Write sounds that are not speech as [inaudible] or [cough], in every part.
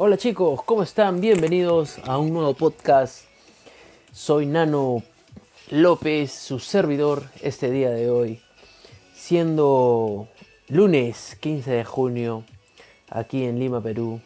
Hola chicos, ¿cómo están? Bienvenidos a un nuevo podcast. Soy Nano López, su servidor, este día de hoy, siendo lunes 15 de junio, aquí en Lima, Perú,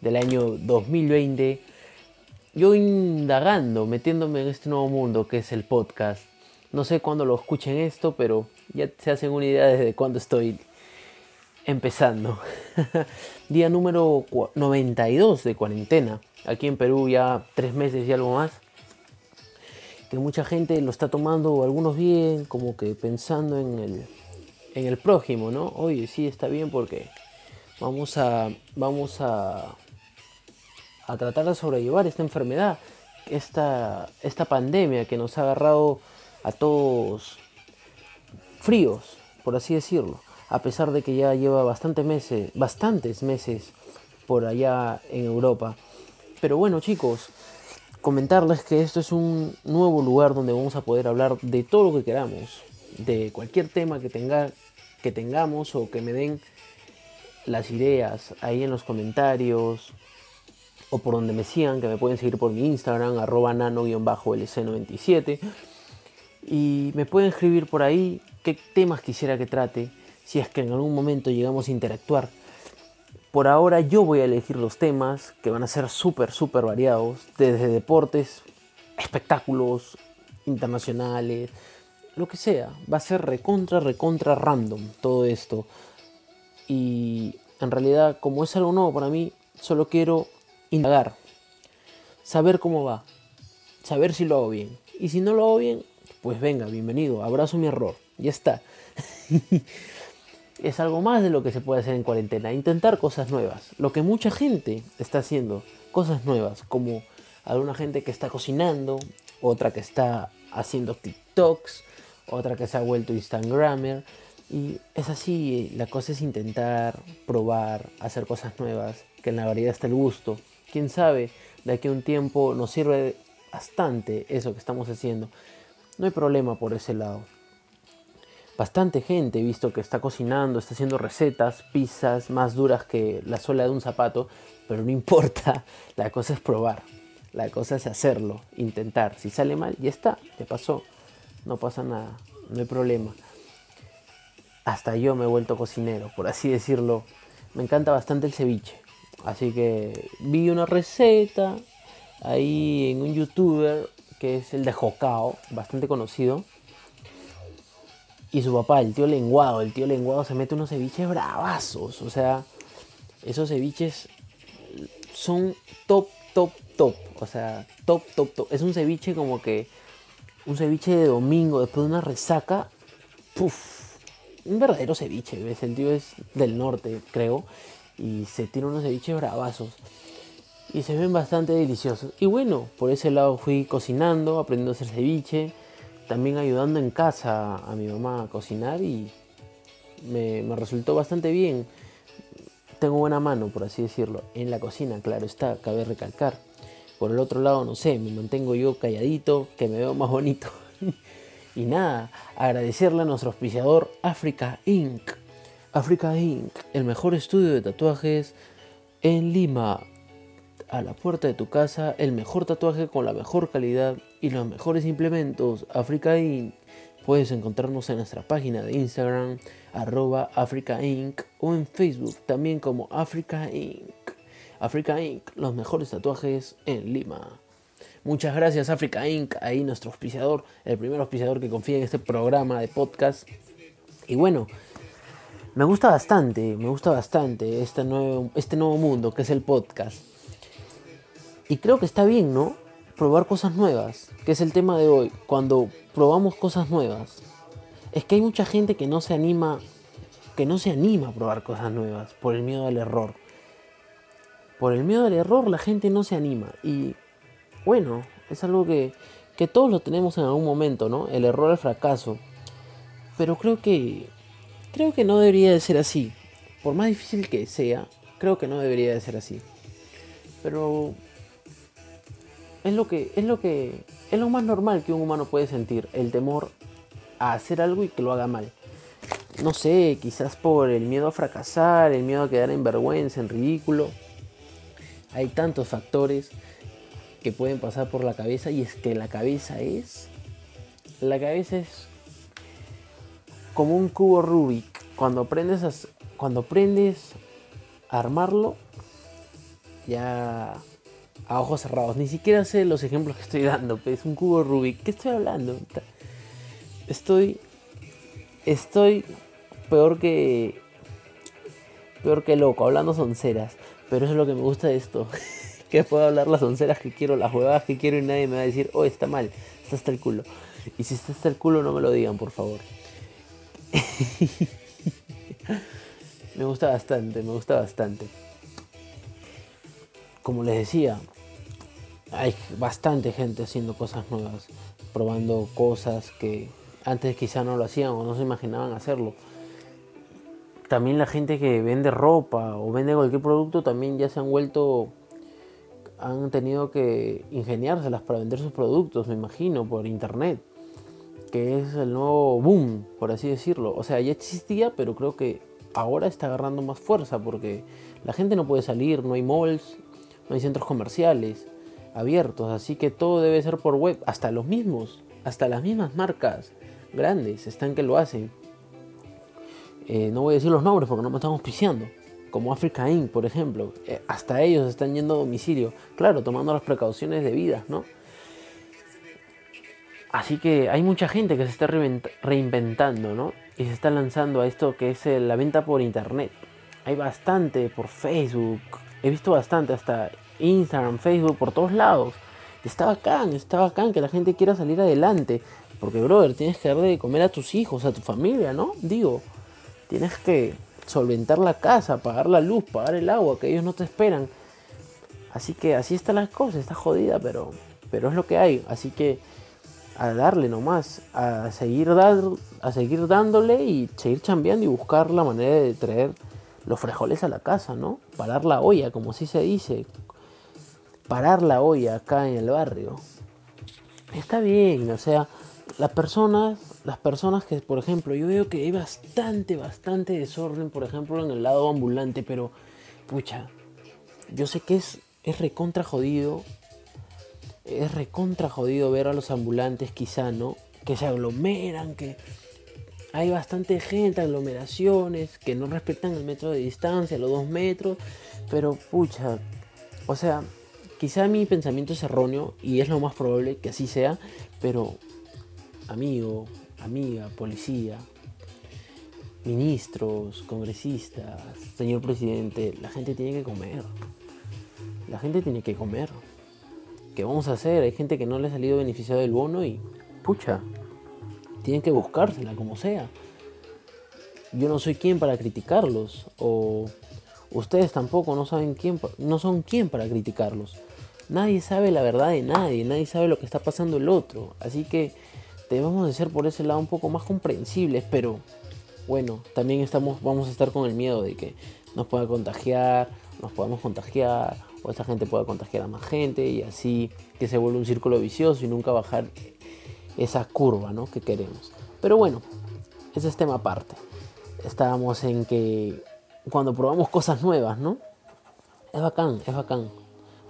del año 2020. Yo indagando, metiéndome en este nuevo mundo que es el podcast. No sé cuándo lo escuchen esto, pero ya se hacen una idea desde cuándo estoy empezando. [laughs] Día número 92 de cuarentena. Aquí en Perú ya tres meses y algo más. Que mucha gente lo está tomando, algunos bien, como que pensando en el, en el prójimo, ¿no? Oye, sí, está bien porque vamos a, vamos a, a tratar de sobrellevar esta enfermedad, esta, esta pandemia que nos ha agarrado a todos fríos, por así decirlo a pesar de que ya lleva bastantes meses, bastantes meses por allá en Europa. Pero bueno chicos, comentarles que esto es un nuevo lugar donde vamos a poder hablar de todo lo que queramos, de cualquier tema que, tenga, que tengamos o que me den las ideas ahí en los comentarios o por donde me sigan, que me pueden seguir por mi Instagram, arroba nano-lc97. Y me pueden escribir por ahí qué temas quisiera que trate si es que en algún momento llegamos a interactuar. Por ahora yo voy a elegir los temas que van a ser súper, súper variados, desde deportes, espectáculos internacionales, lo que sea. Va a ser recontra, recontra random todo esto. Y en realidad, como es algo nuevo para mí, solo quiero indagar, saber cómo va, saber si lo hago bien. Y si no lo hago bien, pues venga, bienvenido, abrazo mi error, ya está. [laughs] es algo más de lo que se puede hacer en cuarentena, intentar cosas nuevas. Lo que mucha gente está haciendo, cosas nuevas, como alguna gente que está cocinando, otra que está haciendo TikToks, otra que se ha vuelto Instagramer. Y es así, la cosa es intentar, probar, hacer cosas nuevas, que en la variedad está el gusto. Quién sabe, de aquí a un tiempo nos sirve bastante eso que estamos haciendo. No hay problema por ese lado bastante gente he visto que está cocinando, está haciendo recetas, pizzas más duras que la suela de un zapato, pero no [laughs] importa, la cosa es probar, la cosa es hacerlo, intentar. Si sale mal, ya está, te pasó, no pasa nada, no hay problema. Hasta yo me he vuelto cocinero, por así decirlo. Me encanta bastante el ceviche, así que vi una receta ahí en un youtuber que es el de Jocao, bastante conocido y su papá, el tío lenguado, el tío lenguado se mete unos ceviches bravazos. O sea, esos ceviches son top, top, top. O sea, top, top, top. Es un ceviche como que un ceviche de domingo después de una resaca. Puf, un verdadero ceviche. El tío es del norte, creo. Y se tira unos ceviches bravazos. Y se ven bastante deliciosos. Y bueno, por ese lado fui cocinando, aprendiendo a hacer ceviche también ayudando en casa a mi mamá a cocinar y me, resultó bastante bien. Tengo buena mano, por así decirlo, en la cocina, claro está, cabe recalcar. Por el otro lado, no sé, me mantengo yo calladito, que me veo más bonito. [laughs] y nada, agradecerle a nuestro auspiciador Africa Inc. Africa Inc., el mejor estudio de tatuajes en Lima a la puerta de tu casa el mejor tatuaje con la mejor calidad y los mejores implementos. Africa Inc. Puedes encontrarnos en nuestra página de Instagram, arroba Africa Inc. o en Facebook también como Africa Inc. Africa Inc. Los mejores tatuajes en Lima. Muchas gracias Africa Inc. Ahí nuestro auspiciador, el primer auspiciador que confía en este programa de podcast. Y bueno, me gusta bastante, me gusta bastante este nuevo, este nuevo mundo que es el podcast. Y creo que está bien, ¿no? Probar cosas nuevas, que es el tema de hoy. Cuando probamos cosas nuevas, es que hay mucha gente que no se anima, que no se anima a probar cosas nuevas por el miedo al error. Por el miedo al error la gente no se anima. Y bueno, es algo que, que todos lo tenemos en algún momento, ¿no? El error al fracaso. Pero creo que creo que no debería de ser así. Por más difícil que sea, creo que no debería de ser así. Pero es lo que es lo que es lo más normal que un humano puede sentir, el temor a hacer algo y que lo haga mal. No sé, quizás por el miedo a fracasar, el miedo a quedar en vergüenza, en ridículo. Hay tantos factores que pueden pasar por la cabeza y es que la cabeza es... La cabeza es como un cubo Rubik. Cuando aprendes a, cuando aprendes a armarlo, ya a ojos cerrados. Ni siquiera sé los ejemplos que estoy dando, es un cubo Rubik. ¿Qué estoy hablando? Estoy. Estoy peor que. Peor que loco, hablando sonceras. Pero eso es lo que me gusta de esto. [laughs] que puedo hablar las onceras que quiero, las huevadas que quiero y nadie me va a decir, oh, está mal, está hasta el culo. Y si está hasta el culo, no me lo digan, por favor. [laughs] me gusta bastante, me gusta bastante. Como les decía, hay bastante gente haciendo cosas nuevas, probando cosas que antes quizá no lo hacían o no se imaginaban hacerlo. También la gente que vende ropa o vende cualquier producto también ya se han vuelto han tenido que ingeniárselas para vender sus productos, me imagino, por internet, que es el nuevo boom, por así decirlo. O sea, ya existía, pero creo que ahora está agarrando más fuerza porque la gente no puede salir, no hay malls, no hay centros comerciales abiertos, así que todo debe ser por web, hasta los mismos, hasta las mismas marcas grandes están que lo hacen. Eh, no voy a decir los nombres porque no me están auspiciando como Africa Inc., por ejemplo, eh, hasta ellos están yendo a domicilio, claro, tomando las precauciones debidas, ¿no? Así que hay mucha gente que se está reinventando, ¿no? Y se está lanzando a esto que es eh, la venta por internet. Hay bastante por Facebook, he visto bastante hasta Instagram, Facebook, por todos lados. Está bacán, está bacán que la gente quiera salir adelante. Porque, brother, tienes que dar de comer a tus hijos, a tu familia, ¿no? Digo, tienes que solventar la casa, pagar la luz, pagar el agua, que ellos no te esperan. Así que así están las cosas, está jodida, pero, pero es lo que hay. Así que a darle nomás, a seguir, dar, a seguir dándole y seguir chambeando y buscar la manera de traer los frijoles a la casa, ¿no? Parar la olla, como así se dice. Parar la olla acá en el barrio. Está bien, o sea, las personas, las personas que, por ejemplo, yo veo que hay bastante, bastante desorden, por ejemplo, en el lado ambulante, pero, pucha, yo sé que es, es recontra jodido, es recontra jodido ver a los ambulantes quizá, ¿no? Que se aglomeran, que hay bastante gente, aglomeraciones, que no respetan el metro de distancia, los dos metros, pero, pucha, o sea, quizá mi pensamiento es erróneo y es lo más probable que así sea, pero amigo, amiga, policía, ministros, congresistas, señor presidente, la gente tiene que comer. La gente tiene que comer. ¿Qué vamos a hacer? Hay gente que no le ha salido beneficiado del bono y, pucha, tienen que buscársela como sea. Yo no soy quien para criticarlos o ustedes tampoco no saben quién, no son quien para criticarlos. Nadie sabe la verdad de nadie, nadie sabe lo que está pasando el otro. Así que debemos de ser por ese lado un poco más comprensibles, pero bueno, también estamos, vamos a estar con el miedo de que nos pueda contagiar, nos podamos contagiar, o esta gente pueda contagiar a más gente, y así que se vuelva un círculo vicioso y nunca bajar esa curva ¿no? que queremos. Pero bueno, ese es tema aparte. Estábamos en que cuando probamos cosas nuevas, ¿no? Es bacán, es bacán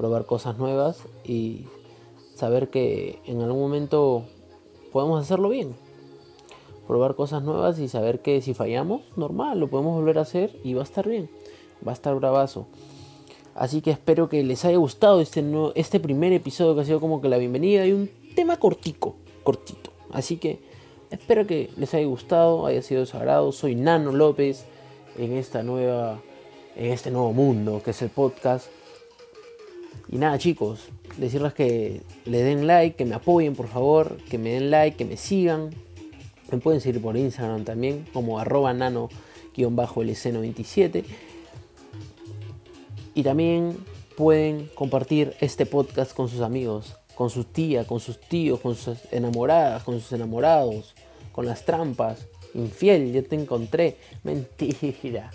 probar cosas nuevas y saber que en algún momento podemos hacerlo bien. Probar cosas nuevas y saber que si fallamos, normal, lo podemos volver a hacer y va a estar bien. Va a estar bravazo. Así que espero que les haya gustado este, este primer episodio que ha sido como que la bienvenida y un tema cortico, cortito. Así que espero que les haya gustado, haya sido sagrado. Soy Nano López en esta nueva, en este nuevo mundo que es el podcast. Y nada chicos, decirles que le den like, que me apoyen por favor, que me den like, que me sigan. Me pueden seguir por Instagram también como arroba nano-lc97. Y también pueden compartir este podcast con sus amigos, con sus tías, con sus tíos, con sus enamoradas, con sus enamorados, con las trampas. Infiel, yo te encontré. Mentira.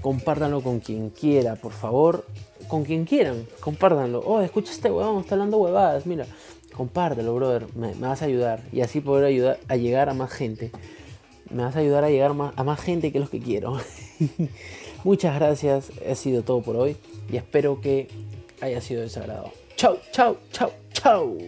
Compártanlo con quien quiera, por favor con quien quieran, compártanlo. Oh, escucha este huevón, está hablando huevadas, mira. Compártelo, brother, me, vas a ayudar y así poder ayudar a llegar a más gente. me vas a ayudar a llegar a más gente que los que quiero. [laughs] Muchas gracias, ha sido todo por hoy y espero que haya sido de Chau, chau, chau, chau.